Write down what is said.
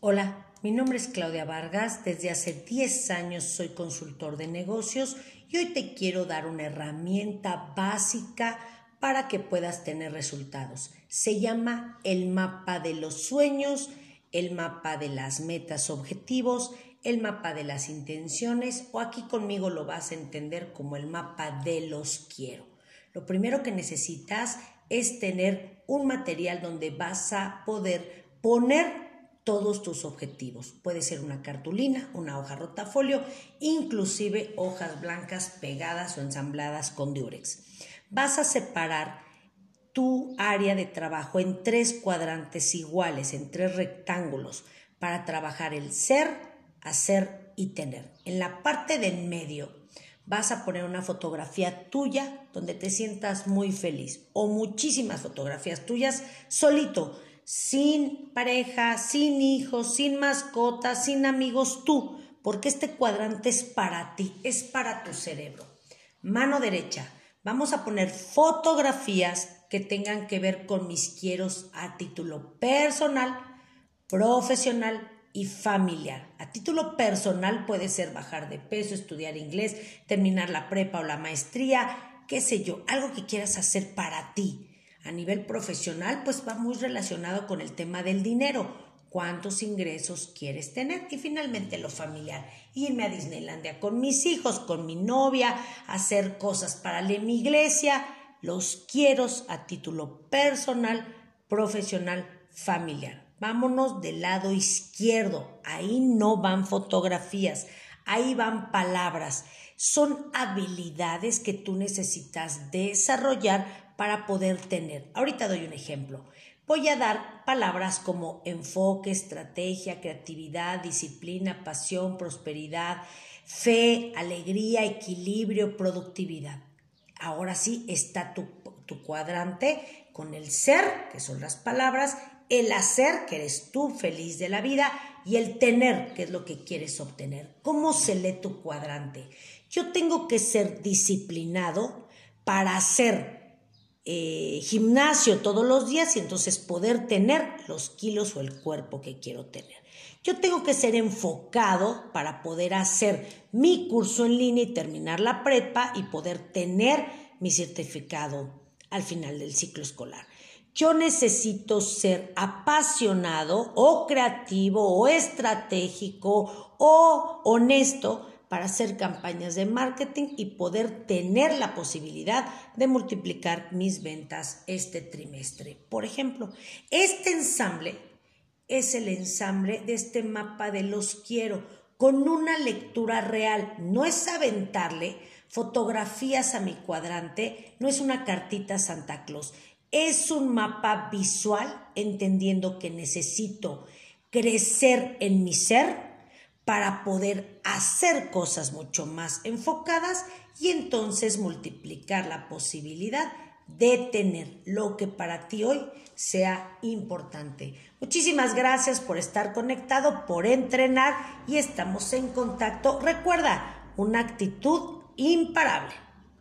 Hola, mi nombre es Claudia Vargas. Desde hace 10 años soy consultor de negocios y hoy te quiero dar una herramienta básica para que puedas tener resultados. Se llama el mapa de los sueños, el mapa de las metas objetivos, el mapa de las intenciones o aquí conmigo lo vas a entender como el mapa de los quiero. Lo primero que necesitas es tener un material donde vas a poder poner todos tus objetivos. Puede ser una cartulina, una hoja rotafolio, inclusive hojas blancas pegadas o ensambladas con diurex. Vas a separar tu área de trabajo en tres cuadrantes iguales, en tres rectángulos, para trabajar el ser, hacer y tener. En la parte del medio vas a poner una fotografía tuya donde te sientas muy feliz o muchísimas fotografías tuyas solito sin pareja, sin hijos, sin mascotas, sin amigos, tú, porque este cuadrante es para ti, es para tu cerebro. Mano derecha, vamos a poner fotografías que tengan que ver con mis quieros a título personal, profesional y familiar. A título personal puede ser bajar de peso, estudiar inglés, terminar la prepa o la maestría, qué sé yo, algo que quieras hacer para ti a nivel profesional, pues va muy relacionado con el tema del dinero. ¿Cuántos ingresos quieres tener? Y finalmente lo familiar. Irme a Disneylandia con mis hijos, con mi novia, hacer cosas para mi iglesia. Los quiero a título personal, profesional, familiar. Vámonos del lado izquierdo. Ahí no van fotografías, ahí van palabras. Son habilidades que tú necesitas desarrollar para poder tener. Ahorita doy un ejemplo. Voy a dar palabras como enfoque, estrategia, creatividad, disciplina, pasión, prosperidad, fe, alegría, equilibrio, productividad. Ahora sí está tu, tu cuadrante con el ser, que son las palabras, el hacer, que eres tú feliz de la vida, y el tener, que es lo que quieres obtener. ¿Cómo se lee tu cuadrante? Yo tengo que ser disciplinado para hacer eh, gimnasio todos los días y entonces poder tener los kilos o el cuerpo que quiero tener. Yo tengo que ser enfocado para poder hacer mi curso en línea y terminar la prepa y poder tener mi certificado al final del ciclo escolar. Yo necesito ser apasionado o creativo o estratégico o honesto para hacer campañas de marketing y poder tener la posibilidad de multiplicar mis ventas este trimestre. Por ejemplo, este ensamble es el ensamble de este mapa de los quiero con una lectura real. No es aventarle fotografías a mi cuadrante, no es una cartita Santa Claus, es un mapa visual entendiendo que necesito crecer en mi ser para poder hacer cosas mucho más enfocadas y entonces multiplicar la posibilidad de tener lo que para ti hoy sea importante. Muchísimas gracias por estar conectado, por entrenar y estamos en contacto. Recuerda, una actitud imparable.